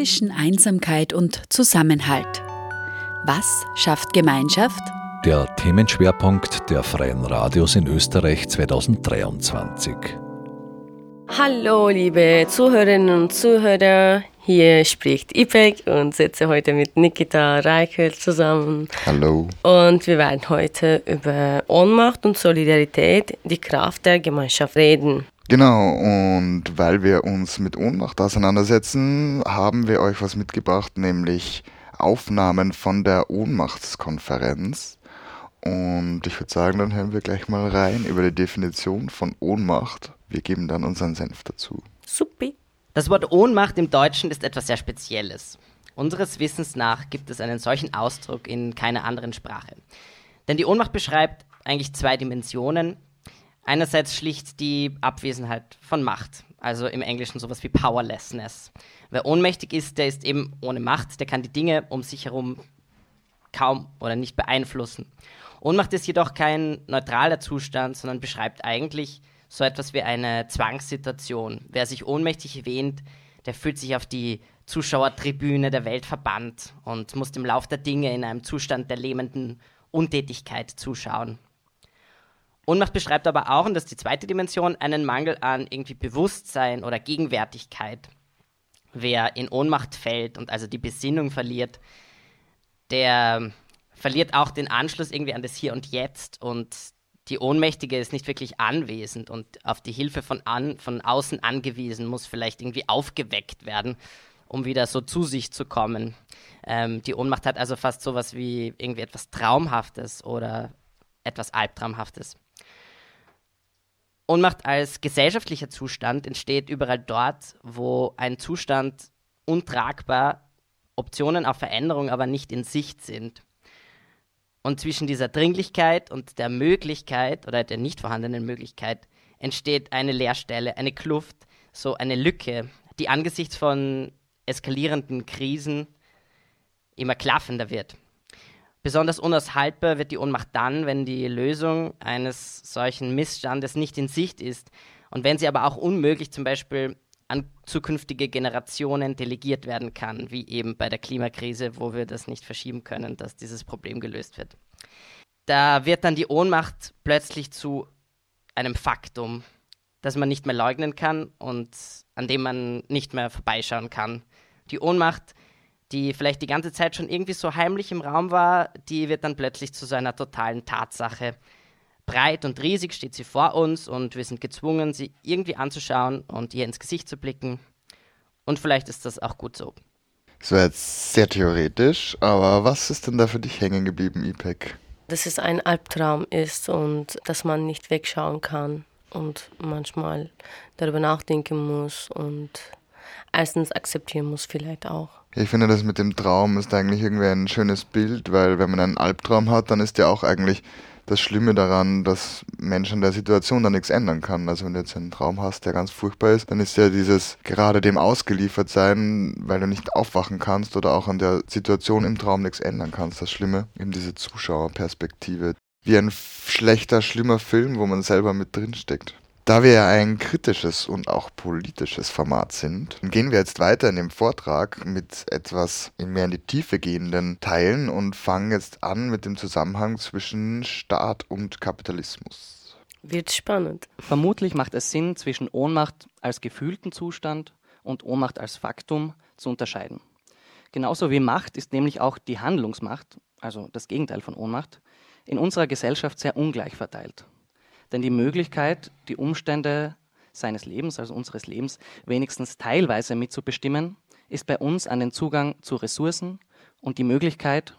zwischen Einsamkeit und Zusammenhalt. Was schafft Gemeinschaft? Der Themenschwerpunkt der Freien Radios in Österreich 2023. Hallo, liebe Zuhörerinnen und Zuhörer. Hier spricht Ipek und sitze heute mit Nikita Reichel zusammen. Hallo. Und wir werden heute über Ohnmacht und Solidarität, die Kraft der Gemeinschaft reden. Genau, und weil wir uns mit Ohnmacht auseinandersetzen, haben wir euch was mitgebracht, nämlich Aufnahmen von der Ohnmachtskonferenz. Und ich würde sagen, dann hören wir gleich mal rein über die Definition von Ohnmacht. Wir geben dann unseren Senf dazu. Supi. Das Wort Ohnmacht im Deutschen ist etwas sehr Spezielles. Unseres Wissens nach gibt es einen solchen Ausdruck in keiner anderen Sprache. Denn die Ohnmacht beschreibt eigentlich zwei Dimensionen. Einerseits schlicht die Abwesenheit von Macht, also im Englischen sowas wie Powerlessness. Wer ohnmächtig ist, der ist eben ohne Macht, der kann die Dinge um sich herum kaum oder nicht beeinflussen. Ohnmacht ist jedoch kein neutraler Zustand, sondern beschreibt eigentlich so etwas wie eine Zwangssituation. Wer sich ohnmächtig wähnt, der fühlt sich auf die Zuschauertribüne der Welt verbannt und muss dem Lauf der Dinge in einem Zustand der lähmenden Untätigkeit zuschauen. Ohnmacht beschreibt aber auch, und das ist die zweite Dimension, einen Mangel an irgendwie Bewusstsein oder Gegenwärtigkeit. Wer in Ohnmacht fällt und also die Besinnung verliert, der verliert auch den Anschluss irgendwie an das Hier und Jetzt und die Ohnmächtige ist nicht wirklich anwesend und auf die Hilfe von, an, von außen angewiesen, muss vielleicht irgendwie aufgeweckt werden, um wieder so zu sich zu kommen. Ähm, die Ohnmacht hat also fast sowas wie irgendwie etwas Traumhaftes oder etwas Albtraumhaftes. Ohnmacht als gesellschaftlicher Zustand entsteht überall dort, wo ein Zustand untragbar, Optionen auf Veränderung aber nicht in Sicht sind. Und zwischen dieser Dringlichkeit und der Möglichkeit oder der nicht vorhandenen Möglichkeit entsteht eine Leerstelle, eine Kluft, so eine Lücke, die angesichts von eskalierenden Krisen immer klaffender wird. Besonders unaushaltbar wird die Ohnmacht dann, wenn die Lösung eines solchen Missstandes nicht in Sicht ist und wenn sie aber auch unmöglich zum Beispiel an zukünftige Generationen delegiert werden kann, wie eben bei der Klimakrise, wo wir das nicht verschieben können, dass dieses Problem gelöst wird. Da wird dann die Ohnmacht plötzlich zu einem Faktum, das man nicht mehr leugnen kann und an dem man nicht mehr vorbeischauen kann. Die Ohnmacht, die vielleicht die ganze Zeit schon irgendwie so heimlich im Raum war, die wird dann plötzlich zu so einer totalen Tatsache breit und riesig steht sie vor uns und wir sind gezwungen, sie irgendwie anzuschauen und ihr ins Gesicht zu blicken. Und vielleicht ist das auch gut so. Das war jetzt sehr theoretisch, aber was ist denn da für dich hängen geblieben, IPEC? Dass es ein Albtraum ist und dass man nicht wegschauen kann und manchmal darüber nachdenken muss und erstens akzeptieren muss vielleicht auch. Ich finde, das mit dem Traum ist eigentlich irgendwie ein schönes Bild, weil wenn man einen Albtraum hat, dann ist der auch eigentlich das Schlimme daran, dass Menschen in der Situation dann nichts ändern kann. Also wenn du jetzt einen Traum hast, der ganz furchtbar ist, dann ist ja dieses gerade dem ausgeliefert sein, weil du nicht aufwachen kannst oder auch an der Situation im Traum nichts ändern kannst. Das Schlimme, eben diese Zuschauerperspektive. Wie ein schlechter, schlimmer Film, wo man selber mit drin steckt. Da wir ja ein kritisches und auch politisches Format sind, gehen wir jetzt weiter in dem Vortrag mit etwas mehr in die Tiefe gehenden Teilen und fangen jetzt an mit dem Zusammenhang zwischen Staat und Kapitalismus. Wird spannend. Vermutlich macht es Sinn, zwischen Ohnmacht als gefühlten Zustand und Ohnmacht als Faktum zu unterscheiden. Genauso wie Macht ist nämlich auch die Handlungsmacht, also das Gegenteil von Ohnmacht, in unserer Gesellschaft sehr ungleich verteilt. Denn die Möglichkeit, die Umstände seines Lebens, also unseres Lebens, wenigstens teilweise mitzubestimmen, ist bei uns an den Zugang zu Ressourcen und die Möglichkeit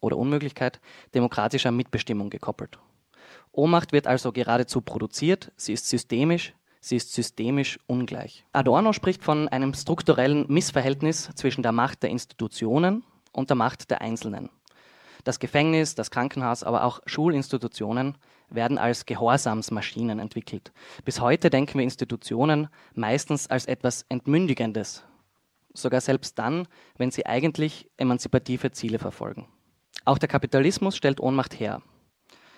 oder Unmöglichkeit demokratischer Mitbestimmung gekoppelt. Ohnmacht wird also geradezu produziert, sie ist systemisch, sie ist systemisch ungleich. Adorno spricht von einem strukturellen Missverhältnis zwischen der Macht der Institutionen und der Macht der Einzelnen. Das Gefängnis, das Krankenhaus, aber auch Schulinstitutionen werden als Gehorsamsmaschinen entwickelt. Bis heute denken wir Institutionen meistens als etwas Entmündigendes, sogar selbst dann, wenn sie eigentlich emanzipative Ziele verfolgen. Auch der Kapitalismus stellt Ohnmacht her.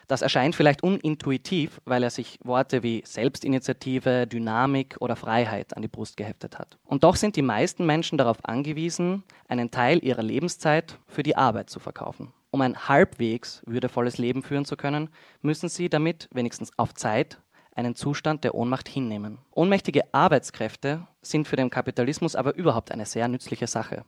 Das erscheint vielleicht unintuitiv, weil er sich Worte wie Selbstinitiative, Dynamik oder Freiheit an die Brust geheftet hat. Und doch sind die meisten Menschen darauf angewiesen, einen Teil ihrer Lebenszeit für die Arbeit zu verkaufen. Um ein halbwegs würdevolles Leben führen zu können, müssen sie damit wenigstens auf Zeit einen Zustand der Ohnmacht hinnehmen. Ohnmächtige Arbeitskräfte sind für den Kapitalismus aber überhaupt eine sehr nützliche Sache.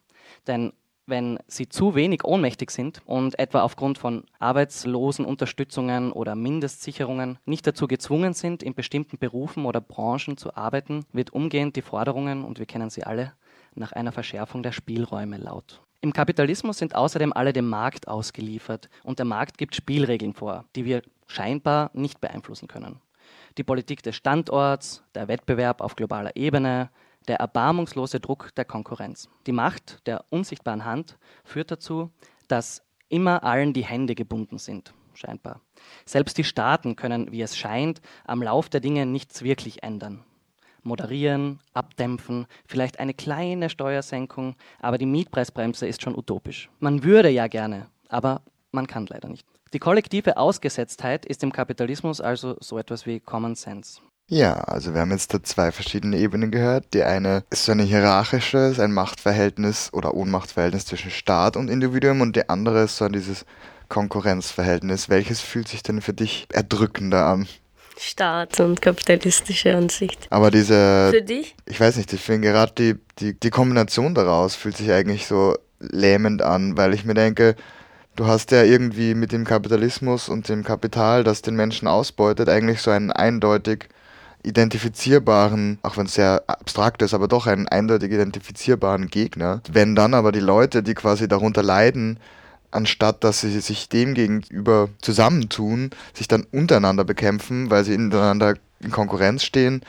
Denn wenn sie zu wenig ohnmächtig sind und etwa aufgrund von Arbeitslosenunterstützungen oder Mindestsicherungen nicht dazu gezwungen sind, in bestimmten Berufen oder Branchen zu arbeiten, wird umgehend die Forderungen, und wir kennen sie alle, nach einer Verschärfung der Spielräume laut. Im Kapitalismus sind außerdem alle dem Markt ausgeliefert und der Markt gibt Spielregeln vor, die wir scheinbar nicht beeinflussen können die Politik des Standorts, der Wettbewerb auf globaler Ebene, der erbarmungslose Druck der Konkurrenz. Die Macht der unsichtbaren Hand führt dazu, dass immer allen die Hände gebunden sind, scheinbar. Selbst die Staaten können, wie es scheint, am Lauf der Dinge nichts wirklich ändern. Moderieren, abdämpfen, vielleicht eine kleine Steuersenkung, aber die Mietpreisbremse ist schon utopisch. Man würde ja gerne, aber man kann leider nicht. Die kollektive Ausgesetztheit ist im Kapitalismus also so etwas wie Common Sense. Ja, also wir haben jetzt da zwei verschiedene Ebenen gehört. Die eine ist so eine hierarchische, ist ein Machtverhältnis oder Ohnmachtverhältnis zwischen Staat und Individuum und die andere ist so dieses Konkurrenzverhältnis. Welches fühlt sich denn für dich erdrückender an? Staat und kapitalistische Ansicht. Aber diese. Für dich? Ich weiß nicht, ich finde gerade die, die, die Kombination daraus fühlt sich eigentlich so lähmend an, weil ich mir denke, du hast ja irgendwie mit dem Kapitalismus und dem Kapital, das den Menschen ausbeutet, eigentlich so einen eindeutig identifizierbaren, auch wenn es sehr abstrakt ist, aber doch einen eindeutig identifizierbaren Gegner. Wenn dann aber die Leute, die quasi darunter leiden, anstatt dass sie sich dem gegenüber zusammentun, sich dann untereinander bekämpfen, weil sie untereinander in Konkurrenz stehen,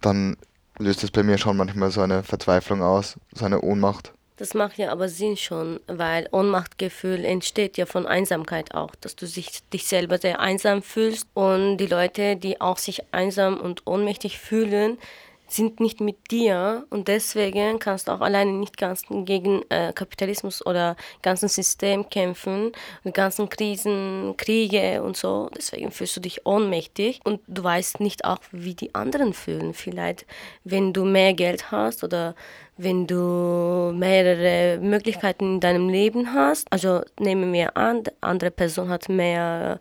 dann löst es bei mir schon manchmal so eine Verzweiflung aus, so eine Ohnmacht. Das macht ja aber Sinn schon, weil Ohnmachtgefühl entsteht ja von Einsamkeit auch, dass du sich, dich selber sehr einsam fühlst und die Leute, die auch sich einsam und ohnmächtig fühlen, sind nicht mit dir und deswegen kannst du auch alleine nicht ganz gegen äh, Kapitalismus oder ganzen System kämpfen und ganzen Krisen, Kriege und so. Deswegen fühlst du dich ohnmächtig und du weißt nicht auch, wie die anderen fühlen. Vielleicht, wenn du mehr Geld hast oder wenn du mehrere Möglichkeiten in deinem Leben hast. Also nehmen wir an, die andere Person hat mehr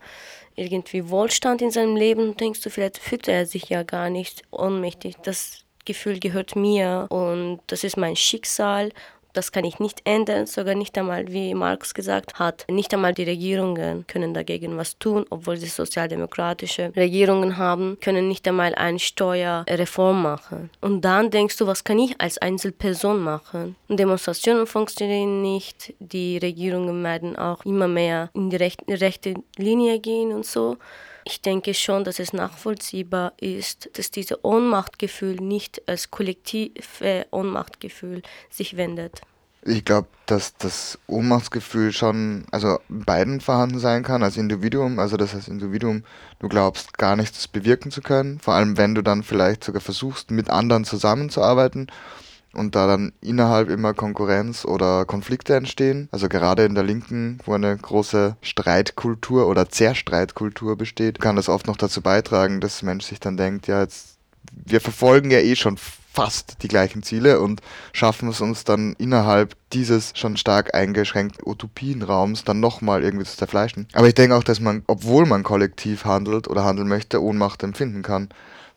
irgendwie Wohlstand in seinem Leben, denkst du, vielleicht fühlt er sich ja gar nicht ohnmächtig. Das Gefühl gehört mir und das ist mein Schicksal das kann ich nicht ändern, sogar nicht einmal, wie Marx gesagt hat, nicht einmal die Regierungen können dagegen was tun, obwohl sie sozialdemokratische Regierungen haben, können nicht einmal eine Steuerreform machen. Und dann denkst du, was kann ich als Einzelperson machen? Demonstrationen funktionieren nicht, die Regierungen werden auch immer mehr in die rechte, Linie gehen und so. Ich denke schon, dass es nachvollziehbar ist, dass dieses Ohnmachtgefühl nicht als kollektive Ohnmachtgefühl sich wendet. Ich glaube, dass das Ohnmachtsgefühl schon, also beiden vorhanden sein kann, als Individuum, also dass als Individuum du glaubst, gar nichts bewirken zu können, vor allem wenn du dann vielleicht sogar versuchst, mit anderen zusammenzuarbeiten und da dann innerhalb immer Konkurrenz oder Konflikte entstehen. Also gerade in der Linken, wo eine große Streitkultur oder Zerstreitkultur besteht, kann das oft noch dazu beitragen, dass der Mensch sich dann denkt, ja, jetzt, wir verfolgen ja eh schon fast die gleichen Ziele und schaffen es uns dann innerhalb dieses schon stark eingeschränkten Utopienraums dann nochmal irgendwie zu zerfleischen. Aber ich denke auch, dass man, obwohl man kollektiv handelt oder handeln möchte, Ohnmacht empfinden kann.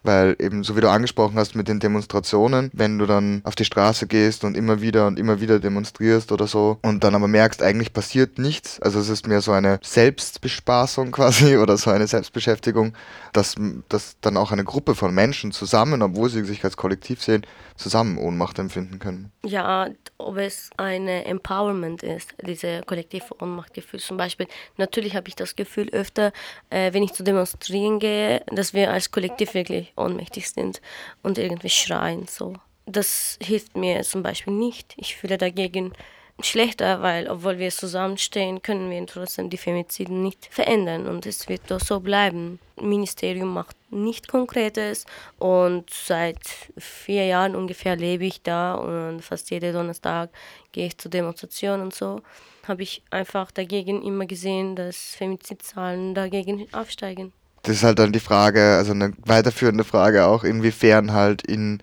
Weil eben, so wie du angesprochen hast mit den Demonstrationen, wenn du dann auf die Straße gehst und immer wieder und immer wieder demonstrierst oder so und dann aber merkst, eigentlich passiert nichts, also es ist mehr so eine Selbstbespaßung quasi oder so eine Selbstbeschäftigung, dass, dass dann auch eine Gruppe von Menschen zusammen, obwohl sie sich als Kollektiv sehen, zusammen Ohnmacht empfinden können. Ja, ob es eine Empowerment ist, diese kollektive Ohnmachtgefühl. Zum Beispiel, natürlich habe ich das Gefühl öfter, äh, wenn ich zu demonstrieren gehe, dass wir als Kollektiv wirklich ohnmächtig sind und irgendwie schreien. So. Das hilft mir zum Beispiel nicht. Ich fühle dagegen schlechter, weil obwohl wir zusammenstehen, können wir trotzdem die Femiziden nicht verändern und es wird doch so bleiben. Ministerium macht nichts Konkretes und seit vier Jahren ungefähr lebe ich da und fast jeden Donnerstag gehe ich zur Demonstration und so. Habe ich einfach dagegen immer gesehen, dass Femizidzahlen dagegen aufsteigen. Das ist halt dann die Frage, also eine weiterführende Frage auch, inwiefern halt in,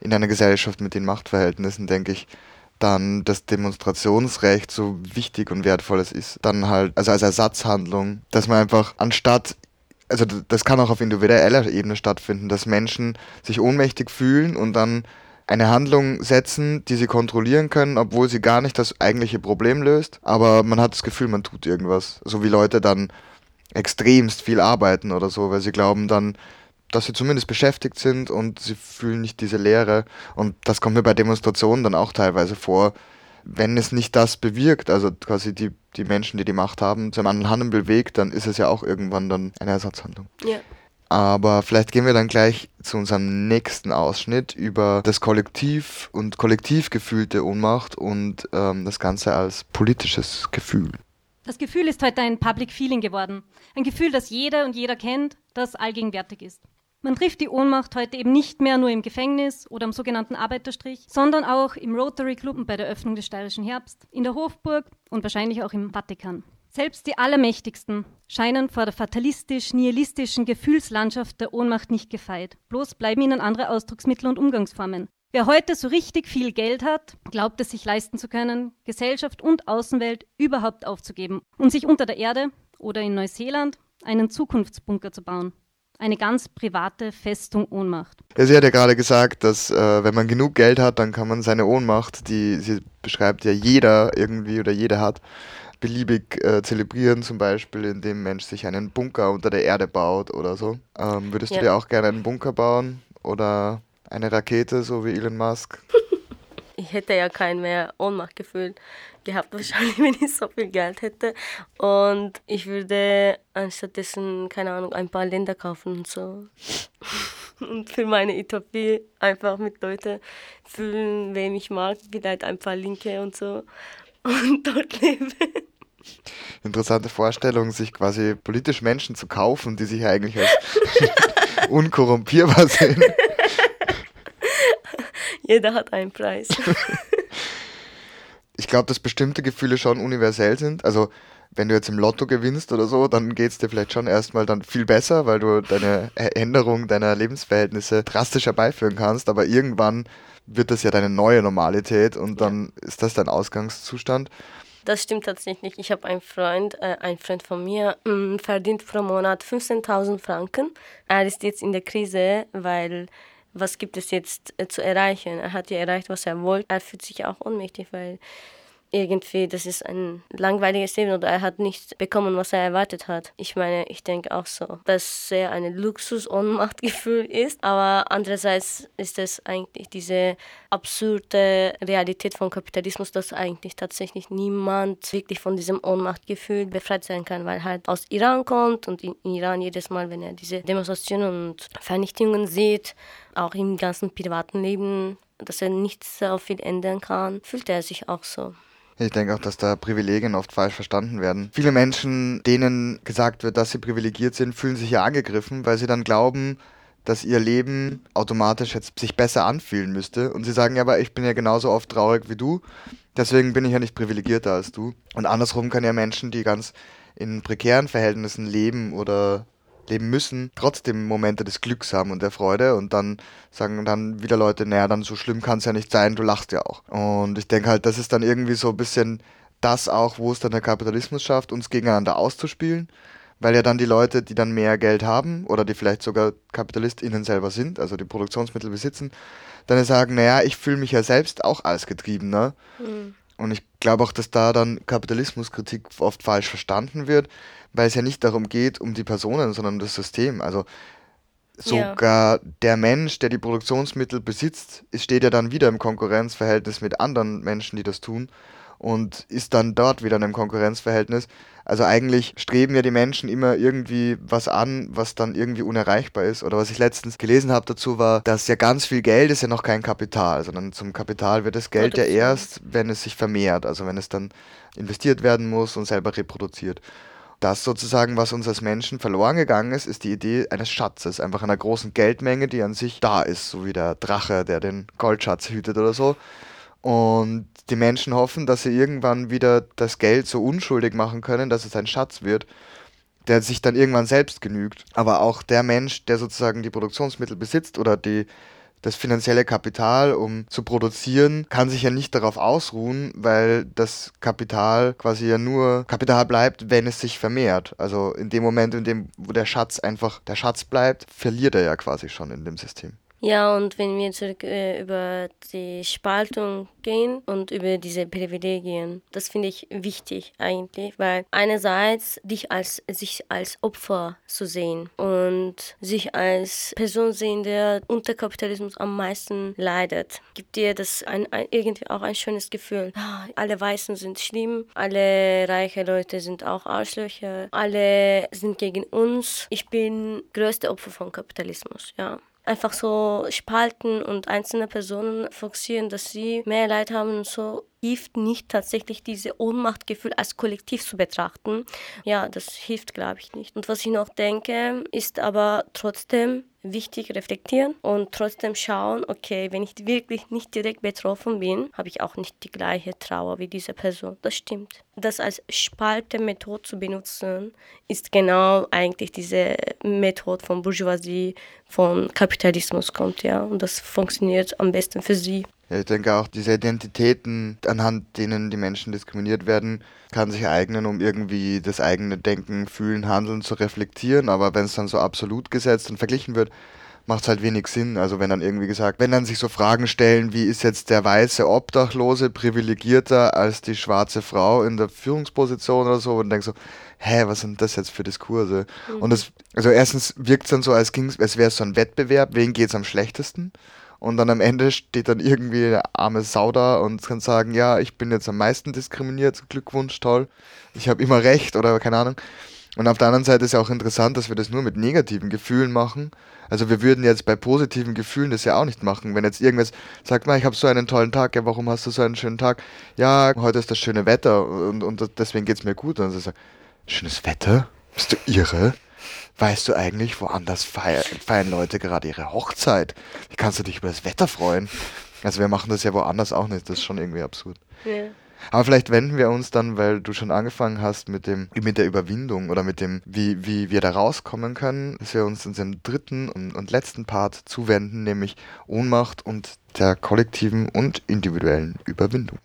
in einer Gesellschaft mit den Machtverhältnissen, denke ich, dann das Demonstrationsrecht so wichtig und wertvolles ist, dann halt, also als Ersatzhandlung, dass man einfach anstatt, also das kann auch auf individueller Ebene stattfinden, dass Menschen sich ohnmächtig fühlen und dann eine Handlung setzen, die sie kontrollieren können, obwohl sie gar nicht das eigentliche Problem löst, aber man hat das Gefühl, man tut irgendwas. So wie Leute dann extremst viel arbeiten oder so, weil sie glauben dann, dass sie zumindest beschäftigt sind und sie fühlen nicht diese Leere. Und das kommt mir bei Demonstrationen dann auch teilweise vor, wenn es nicht das bewirkt, also quasi die, die Menschen, die die Macht haben, zu einem anderen Handel bewegt, dann ist es ja auch irgendwann dann eine Ersatzhandlung. Ja. Aber vielleicht gehen wir dann gleich zu unserem nächsten Ausschnitt über das Kollektiv und kollektiv gefühlte Ohnmacht und ähm, das Ganze als politisches Gefühl. Das Gefühl ist heute ein Public Feeling geworden. Ein Gefühl, das jeder und jeder kennt, das allgegenwärtig ist. Man trifft die Ohnmacht heute eben nicht mehr nur im Gefängnis oder am sogenannten Arbeiterstrich, sondern auch im Rotary Club und bei der Öffnung des Steirischen Herbst, in der Hofburg und wahrscheinlich auch im Vatikan. Selbst die Allermächtigsten scheinen vor der fatalistisch-nihilistischen Gefühlslandschaft der Ohnmacht nicht gefeit. Bloß bleiben ihnen andere Ausdrucksmittel und Umgangsformen. Wer heute so richtig viel Geld hat, glaubt es sich leisten zu können, Gesellschaft und Außenwelt überhaupt aufzugeben und sich unter der Erde oder in Neuseeland einen Zukunftsbunker zu bauen eine ganz private Festung Ohnmacht. Ja, sie hat ja gerade gesagt, dass äh, wenn man genug Geld hat, dann kann man seine Ohnmacht, die sie beschreibt ja jeder irgendwie oder jeder hat, beliebig äh, zelebrieren, zum Beispiel indem ein Mensch sich einen Bunker unter der Erde baut oder so. Ähm, würdest ja. du dir auch gerne einen Bunker bauen oder eine Rakete, so wie Elon Musk? ich hätte ja kein mehr Ohnmachtgefühl gehabt, wahrscheinlich, wenn ich so viel Geld hätte. Und ich würde anstattdessen, keine Ahnung, ein paar Länder kaufen und so. und für meine Utopie einfach mit Leuten fühlen, wem ich mag, vielleicht ein paar Linke und so. Und dort leben. Interessante Vorstellung, sich quasi politisch Menschen zu kaufen, die sich eigentlich als unkorrumpierbar sehen. Jeder hat einen Preis. ich glaube, dass bestimmte Gefühle schon universell sind. Also wenn du jetzt im Lotto gewinnst oder so, dann geht es dir vielleicht schon erstmal dann viel besser, weil du deine Änderung deiner Lebensverhältnisse drastisch herbeiführen kannst. Aber irgendwann wird das ja deine neue Normalität und dann ja. ist das dein Ausgangszustand. Das stimmt tatsächlich. Ich habe einen Freund, äh, ein Freund von mir, mh, mm, verdient pro Monat 15.000 Franken. Er ist jetzt in der Krise, weil was gibt es jetzt äh, zu erreichen? Er hat ja erreicht, was er wollte. Er fühlt sich auch ohnmächtig, weil irgendwie, das ist ein langweiliges Leben oder er hat nicht bekommen, was er erwartet hat. Ich meine, ich denke auch so, dass er ein Luxus-Ohnmachtgefühl ist, aber andererseits ist es eigentlich diese absurde Realität von Kapitalismus, dass eigentlich tatsächlich niemand wirklich von diesem Ohnmachtgefühl befreit sein kann, weil halt aus Iran kommt und in Iran jedes Mal, wenn er diese Demonstrationen und Vernichtungen sieht, auch im ganzen privaten Leben, dass er nichts so viel ändern kann, fühlt er sich auch so. Ich denke auch, dass da Privilegien oft falsch verstanden werden. Viele Menschen, denen gesagt wird, dass sie privilegiert sind, fühlen sich ja angegriffen, weil sie dann glauben, dass ihr Leben automatisch jetzt sich besser anfühlen müsste. Und sie sagen ja, aber ich bin ja genauso oft traurig wie du, deswegen bin ich ja nicht privilegierter als du. Und andersrum kann ja Menschen, die ganz in prekären Verhältnissen leben oder leben müssen, trotzdem Momente des Glücks haben und der Freude und dann sagen dann wieder Leute, naja, dann so schlimm kann es ja nicht sein, du lachst ja auch. Und ich denke halt, das ist dann irgendwie so ein bisschen das auch, wo es dann der Kapitalismus schafft, uns gegeneinander auszuspielen, weil ja dann die Leute, die dann mehr Geld haben oder die vielleicht sogar KapitalistInnen selber sind, also die Produktionsmittel besitzen, dann sagen, naja, ich fühle mich ja selbst auch als Getriebener. Mhm. Und ich glaube auch, dass da dann Kapitalismuskritik oft falsch verstanden wird, weil es ja nicht darum geht, um die Personen, sondern um das System. Also sogar ja. der Mensch, der die Produktionsmittel besitzt, steht ja dann wieder im Konkurrenzverhältnis mit anderen Menschen, die das tun. Und ist dann dort wieder in einem Konkurrenzverhältnis. Also eigentlich streben ja die Menschen immer irgendwie was an, was dann irgendwie unerreichbar ist. Oder was ich letztens gelesen habe dazu war, dass ja ganz viel Geld ist ja noch kein Kapital, sondern zum Kapital wird das Geld ja erst, wenn es sich vermehrt, also wenn es dann investiert werden muss und selber reproduziert. Das sozusagen, was uns als Menschen verloren gegangen ist, ist die Idee eines Schatzes, einfach einer großen Geldmenge, die an sich da ist, so wie der Drache, der den Goldschatz hütet oder so. Und die Menschen hoffen, dass sie irgendwann wieder das Geld so unschuldig machen können, dass es ein Schatz wird, der sich dann irgendwann selbst genügt. Aber auch der Mensch, der sozusagen die Produktionsmittel besitzt oder die, das finanzielle Kapital, um zu produzieren, kann sich ja nicht darauf ausruhen, weil das Kapital quasi ja nur Kapital bleibt, wenn es sich vermehrt. Also in dem Moment, in dem wo der Schatz einfach der Schatz bleibt, verliert er ja quasi schon in dem System. Ja, und wenn wir zurück äh, über die Spaltung gehen und über diese Privilegien, das finde ich wichtig eigentlich, weil einerseits dich als sich als Opfer zu sehen und sich als Person sehen, der unter Kapitalismus am meisten leidet, gibt dir das ein, ein, irgendwie auch ein schönes Gefühl. Ah, alle Weißen sind schlimm, alle reiche Leute sind auch Arschlöcher, alle sind gegen uns. Ich bin größte Opfer von Kapitalismus, ja einfach so spalten und einzelne Personen fokussieren, dass sie mehr Leid haben und so hilft nicht tatsächlich diese Ohnmachtgefühl als Kollektiv zu betrachten. Ja, das hilft, glaube ich, nicht. Und was ich noch denke, ist aber trotzdem wichtig reflektieren und trotzdem schauen, okay, wenn ich wirklich nicht direkt betroffen bin, habe ich auch nicht die gleiche Trauer wie diese Person. Das stimmt. Das als Spalte-Methode zu benutzen, ist genau eigentlich diese Methode von Bourgeoisie, von Kapitalismus kommt, ja. Und das funktioniert am besten für sie. Ich denke auch, diese Identitäten, anhand denen die Menschen diskriminiert werden, kann sich eignen, um irgendwie das eigene Denken, Fühlen, Handeln zu reflektieren. Aber wenn es dann so absolut gesetzt und verglichen wird, macht es halt wenig Sinn. Also wenn dann irgendwie gesagt, wenn dann sich so Fragen stellen, wie ist jetzt der weiße Obdachlose privilegierter als die schwarze Frau in der Führungsposition oder so, und denkst so, hä, was sind das jetzt für Diskurse? Mhm. Und das, also erstens wirkt es dann so, als, als wäre es so ein Wettbewerb, wen geht es am schlechtesten? Und dann am Ende steht dann irgendwie eine arme Sau da und kann sagen, ja, ich bin jetzt am meisten diskriminiert, Glückwunsch, toll, ich habe immer recht oder keine Ahnung. Und auf der anderen Seite ist ja auch interessant, dass wir das nur mit negativen Gefühlen machen. Also wir würden jetzt bei positiven Gefühlen das ja auch nicht machen. Wenn jetzt irgendwas sagt, ich habe so einen tollen Tag, ja, warum hast du so einen schönen Tag? Ja, heute ist das schöne Wetter und, und deswegen geht es mir gut. Und dann sagt, schönes Wetter? Bist du irre? Weißt du eigentlich, woanders feiern, feiern Leute gerade ihre Hochzeit? Wie kannst du dich über das Wetter freuen? Also wir machen das ja woanders auch nicht, das ist schon irgendwie absurd. Ja. Aber vielleicht wenden wir uns dann, weil du schon angefangen hast mit dem, mit der Überwindung oder mit dem, wie, wie wir da rauskommen können, dass wir uns unserem dritten und, und letzten Part zuwenden, nämlich Ohnmacht und der kollektiven und individuellen Überwindung.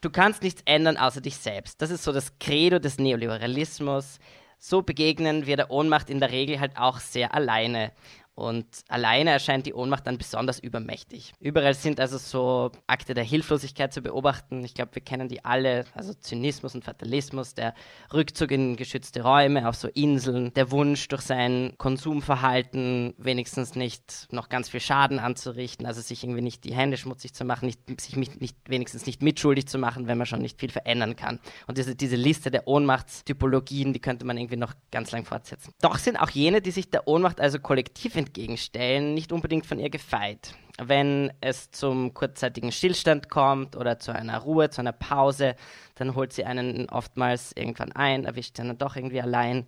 Du kannst nichts ändern außer dich selbst. Das ist so das Credo des Neoliberalismus so begegnen wir der Ohnmacht in der Regel halt auch sehr alleine. Und alleine erscheint die Ohnmacht dann besonders übermächtig. Überall sind also so Akte der Hilflosigkeit zu beobachten. Ich glaube, wir kennen die alle. Also Zynismus und Fatalismus, der Rückzug in geschützte Räume, auf so Inseln, der Wunsch, durch sein Konsumverhalten wenigstens nicht noch ganz viel Schaden anzurichten, also sich irgendwie nicht die Hände schmutzig zu machen, nicht, sich nicht, nicht, wenigstens nicht mitschuldig zu machen, wenn man schon nicht viel verändern kann. Und diese, diese Liste der Ohnmachtstypologien, die könnte man irgendwie noch ganz lang fortsetzen. Doch sind auch jene, die sich der Ohnmacht also kollektiv entgegenstellen, nicht unbedingt von ihr gefeit. Wenn es zum kurzzeitigen Stillstand kommt oder zu einer Ruhe, zu einer Pause, dann holt sie einen oftmals irgendwann ein, erwischt sie dann doch irgendwie allein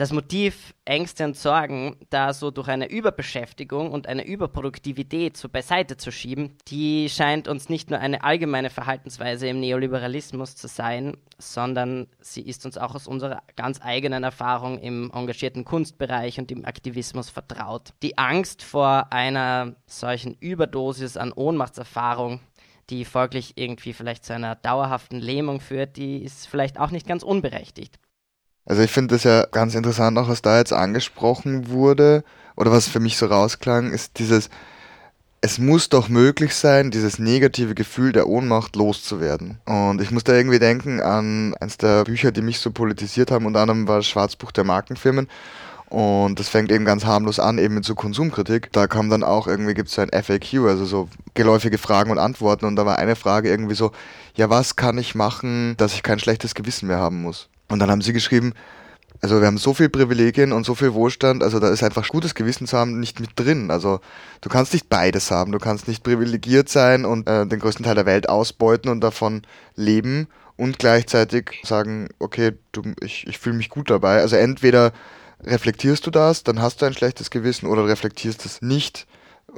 das Motiv, Ängste und Sorgen da so durch eine Überbeschäftigung und eine Überproduktivität so beiseite zu schieben, die scheint uns nicht nur eine allgemeine Verhaltensweise im Neoliberalismus zu sein, sondern sie ist uns auch aus unserer ganz eigenen Erfahrung im engagierten Kunstbereich und im Aktivismus vertraut. Die Angst vor einer solchen Überdosis an Ohnmachtserfahrung die folglich irgendwie vielleicht zu einer dauerhaften Lähmung führt, die ist vielleicht auch nicht ganz unberechtigt. Also ich finde das ja ganz interessant, auch was da jetzt angesprochen wurde, oder was für mich so rausklang, ist dieses, es muss doch möglich sein, dieses negative Gefühl der Ohnmacht loszuwerden. Und ich muss da irgendwie denken an eines der Bücher, die mich so politisiert haben, unter anderem war das Schwarzbuch der Markenfirmen. Und das fängt eben ganz harmlos an, eben mit so Konsumkritik. Da kam dann auch irgendwie, gibt es so ein FAQ, also so geläufige Fragen und Antworten. Und da war eine Frage irgendwie so, ja, was kann ich machen, dass ich kein schlechtes Gewissen mehr haben muss? Und dann haben sie geschrieben, also wir haben so viel Privilegien und so viel Wohlstand, also da ist einfach gutes Gewissen zu haben nicht mit drin. Also du kannst nicht beides haben, du kannst nicht privilegiert sein und äh, den größten Teil der Welt ausbeuten und davon leben und gleichzeitig sagen, okay, du, ich, ich fühle mich gut dabei. Also entweder reflektierst du das, dann hast du ein schlechtes Gewissen oder reflektierst es nicht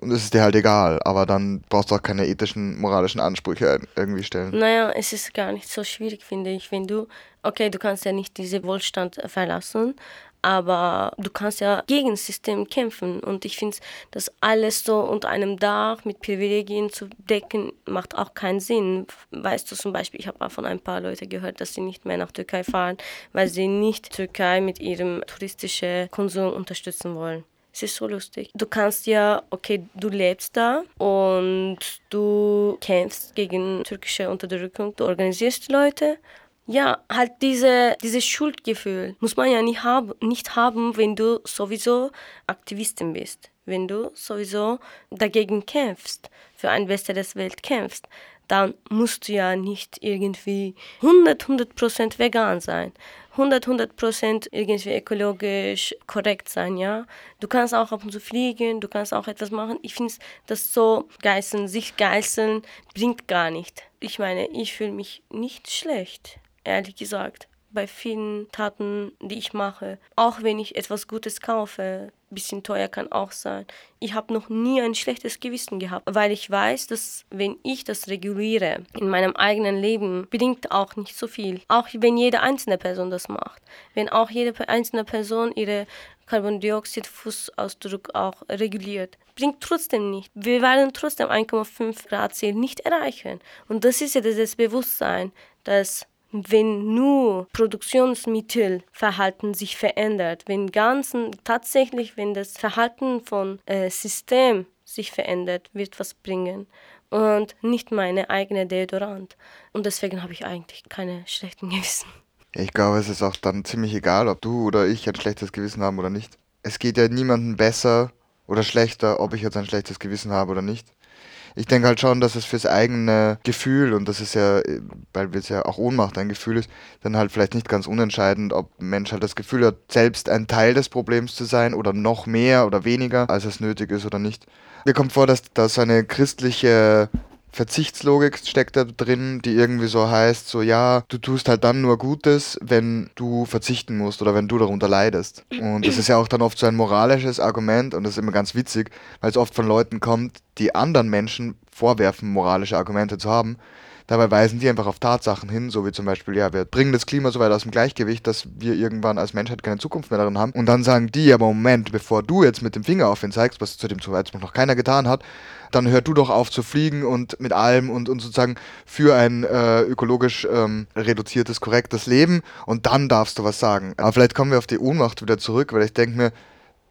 und es ist dir halt egal, aber dann brauchst du auch keine ethischen, moralischen Ansprüche irgendwie stellen. Naja, es ist gar nicht so schwierig, finde ich, wenn du, okay, du kannst ja nicht diesen Wohlstand verlassen, aber du kannst ja gegen das System kämpfen. Und ich finde, das alles so unter einem Dach mit Privilegien zu decken, macht auch keinen Sinn. Weißt du zum Beispiel, ich habe von ein paar Leuten gehört, dass sie nicht mehr nach Türkei fahren, weil sie nicht Türkei mit ihrem touristischen Konsum unterstützen wollen. Es ist so lustig. Du kannst ja, okay, du lebst da und du kämpfst gegen türkische Unterdrückung, du organisierst Leute. Ja, halt diese, dieses Schuldgefühl muss man ja nicht, hab, nicht haben, wenn du sowieso Aktivistin bist, wenn du sowieso dagegen kämpfst, für ein besseres Welt kämpfst. Dann musst du ja nicht irgendwie 100, 100 Prozent vegan sein, 100, 100 Prozent irgendwie ökologisch korrekt sein, ja. Du kannst auch ab und zu fliegen, du kannst auch etwas machen. Ich finde, das so geißeln, sich geißeln, bringt gar nicht. Ich meine, ich fühle mich nicht schlecht ehrlich gesagt, bei vielen Taten, die ich mache. Auch wenn ich etwas Gutes kaufe, bisschen teuer kann auch sein. Ich habe noch nie ein schlechtes Gewissen gehabt, weil ich weiß, dass wenn ich das reguliere in meinem eigenen Leben, bringt auch nicht so viel. Auch wenn jede einzelne Person das macht. Wenn auch jede einzelne Person ihre Carbondioxid-Fußausdruck auch reguliert. Bringt trotzdem nicht. Wir werden trotzdem 1,5 Grad Ziel nicht erreichen. Und das ist ja das Bewusstsein, dass wenn nur Produktionsmittelverhalten sich verändert, wenn ganzen tatsächlich, wenn das Verhalten von äh, System sich verändert, wird was bringen und nicht meine eigene Deodorant. Und deswegen habe ich eigentlich keine schlechten Gewissen. Ich glaube, es ist auch dann ziemlich egal, ob du oder ich ein schlechtes Gewissen haben oder nicht. Es geht ja niemandem besser oder schlechter, ob ich jetzt ein schlechtes Gewissen habe oder nicht ich denke halt schon, dass es fürs eigene Gefühl, und das ist ja, weil es ja auch Ohnmacht ein Gefühl ist, dann halt vielleicht nicht ganz unentscheidend, ob ein Mensch halt das Gefühl hat, selbst ein Teil des Problems zu sein oder noch mehr oder weniger, als es nötig ist oder nicht. Mir kommt vor, dass da so eine christliche Verzichtslogik steckt da drin, die irgendwie so heißt, so ja, du tust halt dann nur Gutes, wenn du verzichten musst oder wenn du darunter leidest. Und das ist ja auch dann oft so ein moralisches Argument und das ist immer ganz witzig, weil es oft von Leuten kommt, die anderen Menschen vorwerfen, moralische Argumente zu haben. Dabei weisen die einfach auf Tatsachen hin, so wie zum Beispiel, ja, wir bringen das Klima so weit aus dem Gleichgewicht, dass wir irgendwann als Menschheit keine Zukunft mehr darin haben. Und dann sagen die, aber Moment, bevor du jetzt mit dem Finger auf ihn zeigst, was zu dem Zeitpunkt noch keiner getan hat, dann hör du doch auf zu fliegen und mit allem und, und sozusagen für ein äh, ökologisch ähm, reduziertes, korrektes Leben und dann darfst du was sagen. Aber vielleicht kommen wir auf die Ohnmacht wieder zurück, weil ich denke mir,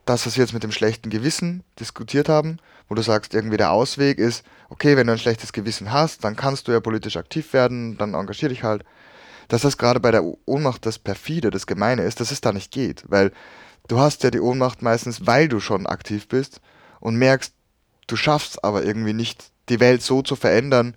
das, was wir jetzt mit dem schlechten Gewissen diskutiert haben, wo du sagst, irgendwie der Ausweg ist, okay, wenn du ein schlechtes Gewissen hast, dann kannst du ja politisch aktiv werden, dann engagier dich halt. Dass das gerade bei der Ohnmacht das Perfide, das Gemeine ist, dass es da nicht geht, weil du hast ja die Ohnmacht meistens, weil du schon aktiv bist und merkst, du schaffst aber irgendwie nicht, die Welt so zu verändern,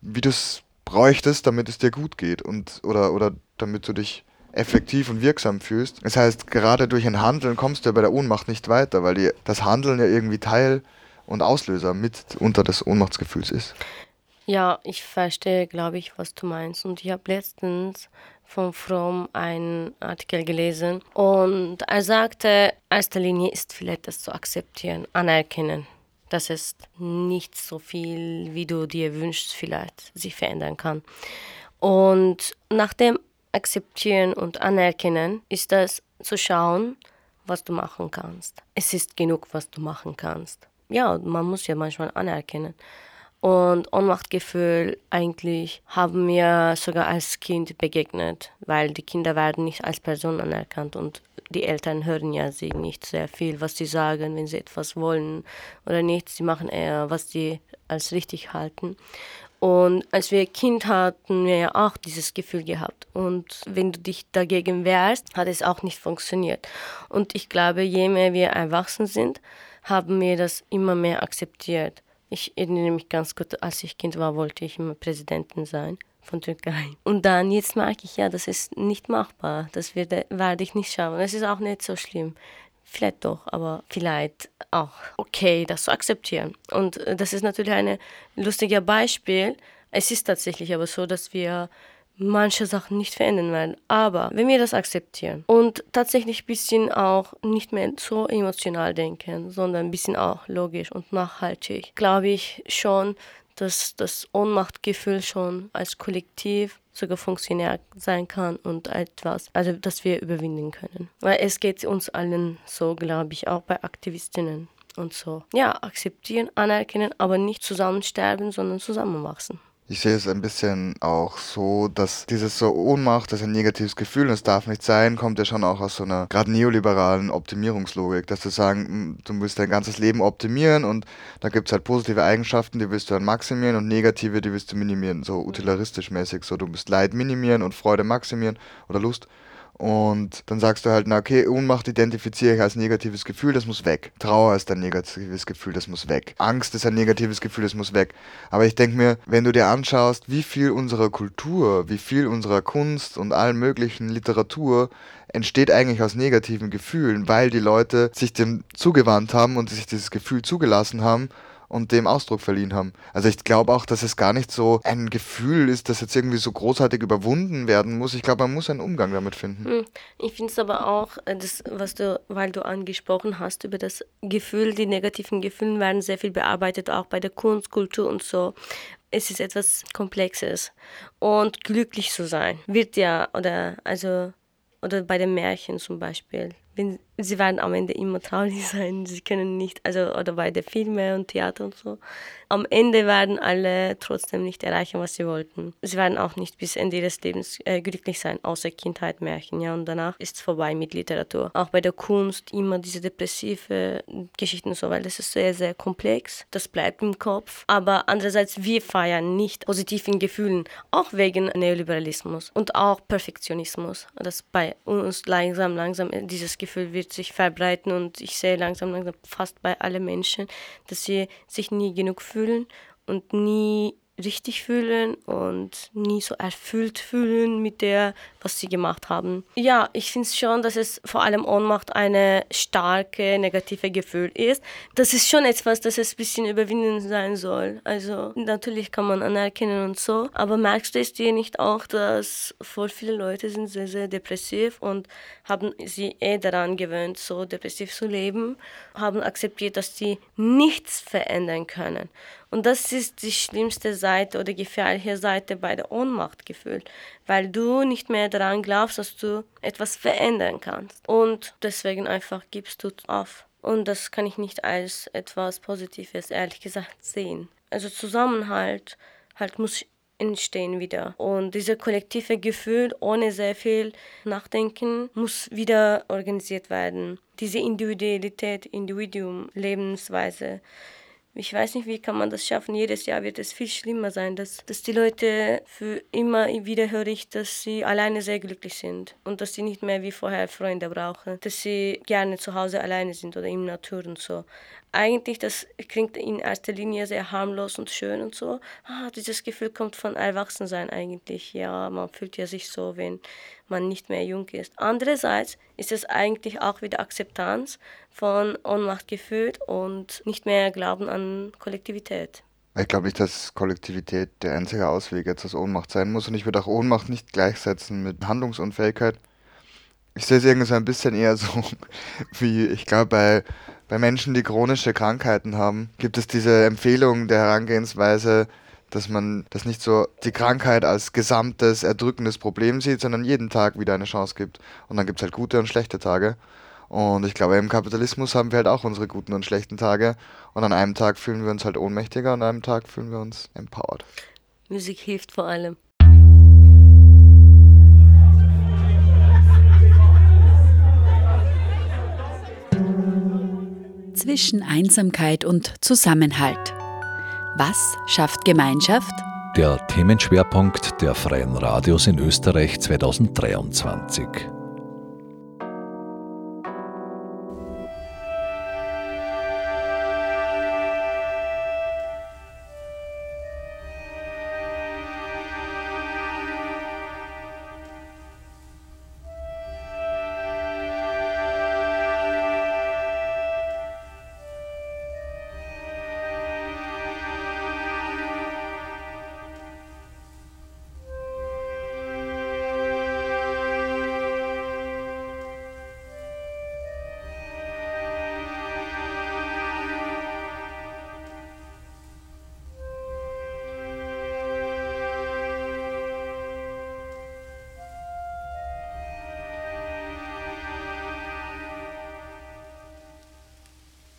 wie du es bräuchtest, damit es dir gut geht und oder, oder damit du dich effektiv und wirksam fühlst. Das heißt, gerade durch ein Handeln kommst du ja bei der Ohnmacht nicht weiter, weil die, das Handeln ja irgendwie Teil und Auslöser mit unter des Ohnmachtsgefühls ist. Ja, ich verstehe, glaube ich, was du meinst. Und ich habe letztens von Fromm einen Artikel gelesen und er sagte, erster Linie ist vielleicht das zu akzeptieren, anerkennen dass es nicht so viel, wie du dir wünschst, vielleicht sich verändern kann. Und nach dem Akzeptieren und Anerkennen ist das zu schauen, was du machen kannst. Es ist genug, was du machen kannst. Ja, man muss ja manchmal anerkennen. Und Ohnmachtgefühl eigentlich haben mir sogar als Kind begegnet, weil die Kinder werden nicht als Person anerkannt und die Eltern hören ja sie nicht sehr viel, was sie sagen, wenn sie etwas wollen oder nicht. Sie machen eher, was sie als richtig halten. Und als wir Kind hatten wir ja auch dieses Gefühl gehabt. Und wenn du dich dagegen wehrst, hat es auch nicht funktioniert. Und ich glaube, je mehr wir erwachsen sind, haben wir das immer mehr akzeptiert. Ich erinnere mich ganz gut, als ich Kind war, wollte ich immer Präsidentin sein von Türkei. Und dann, jetzt merke ich, ja, das ist nicht machbar. Das werde, werde ich nicht schaffen. Das ist auch nicht so schlimm. Vielleicht doch, aber vielleicht auch okay, das zu akzeptieren. Und äh, das ist natürlich ein lustiges Beispiel. Es ist tatsächlich aber so, dass wir manche Sachen nicht verändern werden. Aber wenn wir das akzeptieren und tatsächlich ein bisschen auch nicht mehr so emotional denken, sondern ein bisschen auch logisch und nachhaltig, glaube ich schon, dass das Ohnmachtgefühl schon als Kollektiv sogar funktionär sein kann und etwas, also dass wir überwinden können. Weil es geht uns allen so, glaube ich, auch bei Aktivistinnen und so. Ja, akzeptieren, anerkennen, aber nicht zusammen sterben, sondern zusammenwachsen. Ich sehe es ein bisschen auch so, dass dieses so Ohnmacht, das ist ein negatives Gefühl und es darf nicht sein, kommt ja schon auch aus so einer gerade neoliberalen Optimierungslogik, dass du sagen, hm, du willst dein ganzes Leben optimieren und da gibt es halt positive Eigenschaften, die willst du dann maximieren und negative, die willst du minimieren, so utilitaristisch mäßig, so du musst Leid minimieren und Freude maximieren oder Lust und dann sagst du halt, na okay, Ohnmacht identifiziere ich als negatives Gefühl, das muss weg. Trauer ist ein negatives Gefühl, das muss weg. Angst ist ein negatives Gefühl, das muss weg. Aber ich denke mir, wenn du dir anschaust, wie viel unserer Kultur, wie viel unserer Kunst und allen möglichen Literatur entsteht eigentlich aus negativen Gefühlen, weil die Leute sich dem zugewandt haben und sich dieses Gefühl zugelassen haben und dem Ausdruck verliehen haben. Also ich glaube auch, dass es gar nicht so ein Gefühl ist, das jetzt irgendwie so großartig überwunden werden muss. Ich glaube, man muss einen Umgang damit finden. Hm. Ich finde es aber auch, äh, das, was du, weil du angesprochen hast über das Gefühl, die negativen Gefühle werden sehr viel bearbeitet, auch bei der Kunst, Kultur und so es ist etwas Komplexes. Und glücklich zu sein wird ja, oder also, oder bei den Märchen zum Beispiel, wenn, sie werden am Ende immer traurig sein. Sie können nicht, also oder bei den Filmen und Theater und so. Am Ende werden alle trotzdem nicht erreichen, was sie wollten. Sie werden auch nicht bis Ende ihres Lebens äh, glücklich sein, außer Kindheit, Märchen, ja. Und danach ist es vorbei mit Literatur. Auch bei der Kunst immer diese depressive Geschichten und so, weil das ist sehr, sehr komplex. Das bleibt im Kopf. Aber andererseits, wir feiern nicht positiven Gefühlen, auch wegen Neoliberalismus und auch Perfektionismus. Das bei uns langsam, langsam dieses Gefühl wird sich verbreiten und ich sehe langsam, langsam fast bei allen Menschen, dass sie sich nie genug fühlen und nie richtig fühlen und nie so erfüllt fühlen mit der, was sie gemacht haben. Ja, ich finde schon, dass es vor allem Ohnmacht eine starke negative Gefühl ist. Das ist schon etwas, das es ein bisschen überwinden sein soll. Also natürlich kann man anerkennen und so, aber merkst du es dir nicht auch, dass voll viele Leute sind sehr, sehr depressiv und haben sie eh daran gewöhnt, so depressiv zu leben, haben akzeptiert, dass sie nichts verändern können. Und das ist die schlimmste Seite oder gefährliche Seite bei der Ohnmacht gefühlt, weil du nicht mehr daran glaubst, dass du etwas verändern kannst. Und deswegen einfach gibst du auf. Und das kann ich nicht als etwas Positives, ehrlich gesagt, sehen. Also Zusammenhalt halt muss entstehen wieder. Und dieses kollektive Gefühl ohne sehr viel Nachdenken muss wieder organisiert werden. Diese Individualität, Individuum, Lebensweise ich weiß nicht, wie kann man das schaffen. Jedes Jahr wird es viel schlimmer sein, dass, dass die Leute für immer wieder höre ich, dass sie alleine sehr glücklich sind und dass sie nicht mehr wie vorher Freunde brauchen, dass sie gerne zu Hause alleine sind oder in Natur und so eigentlich, das klingt in erster Linie sehr harmlos und schön und so. Ah, dieses Gefühl kommt von Erwachsensein eigentlich. Ja, man fühlt ja sich so, wenn man nicht mehr jung ist. Andererseits ist es eigentlich auch wieder Akzeptanz von Ohnmacht gefühlt und nicht mehr Glauben an Kollektivität. Ich glaube nicht, dass Kollektivität der einzige Ausweg jetzt aus Ohnmacht sein muss und ich würde auch Ohnmacht nicht gleichsetzen mit Handlungsunfähigkeit. Ich sehe es irgendwie so ein bisschen eher so wie, ich glaube, bei bei Menschen, die chronische Krankheiten haben, gibt es diese Empfehlung der Herangehensweise, dass man das nicht so die Krankheit als gesamtes erdrückendes Problem sieht, sondern jeden Tag wieder eine Chance gibt. Und dann gibt es halt gute und schlechte Tage. Und ich glaube, im Kapitalismus haben wir halt auch unsere guten und schlechten Tage. Und an einem Tag fühlen wir uns halt ohnmächtiger, und an einem Tag fühlen wir uns empowered. Musik hilft vor allem. Zwischen Einsamkeit und Zusammenhalt. Was schafft Gemeinschaft? Der Themenschwerpunkt der Freien Radios in Österreich 2023.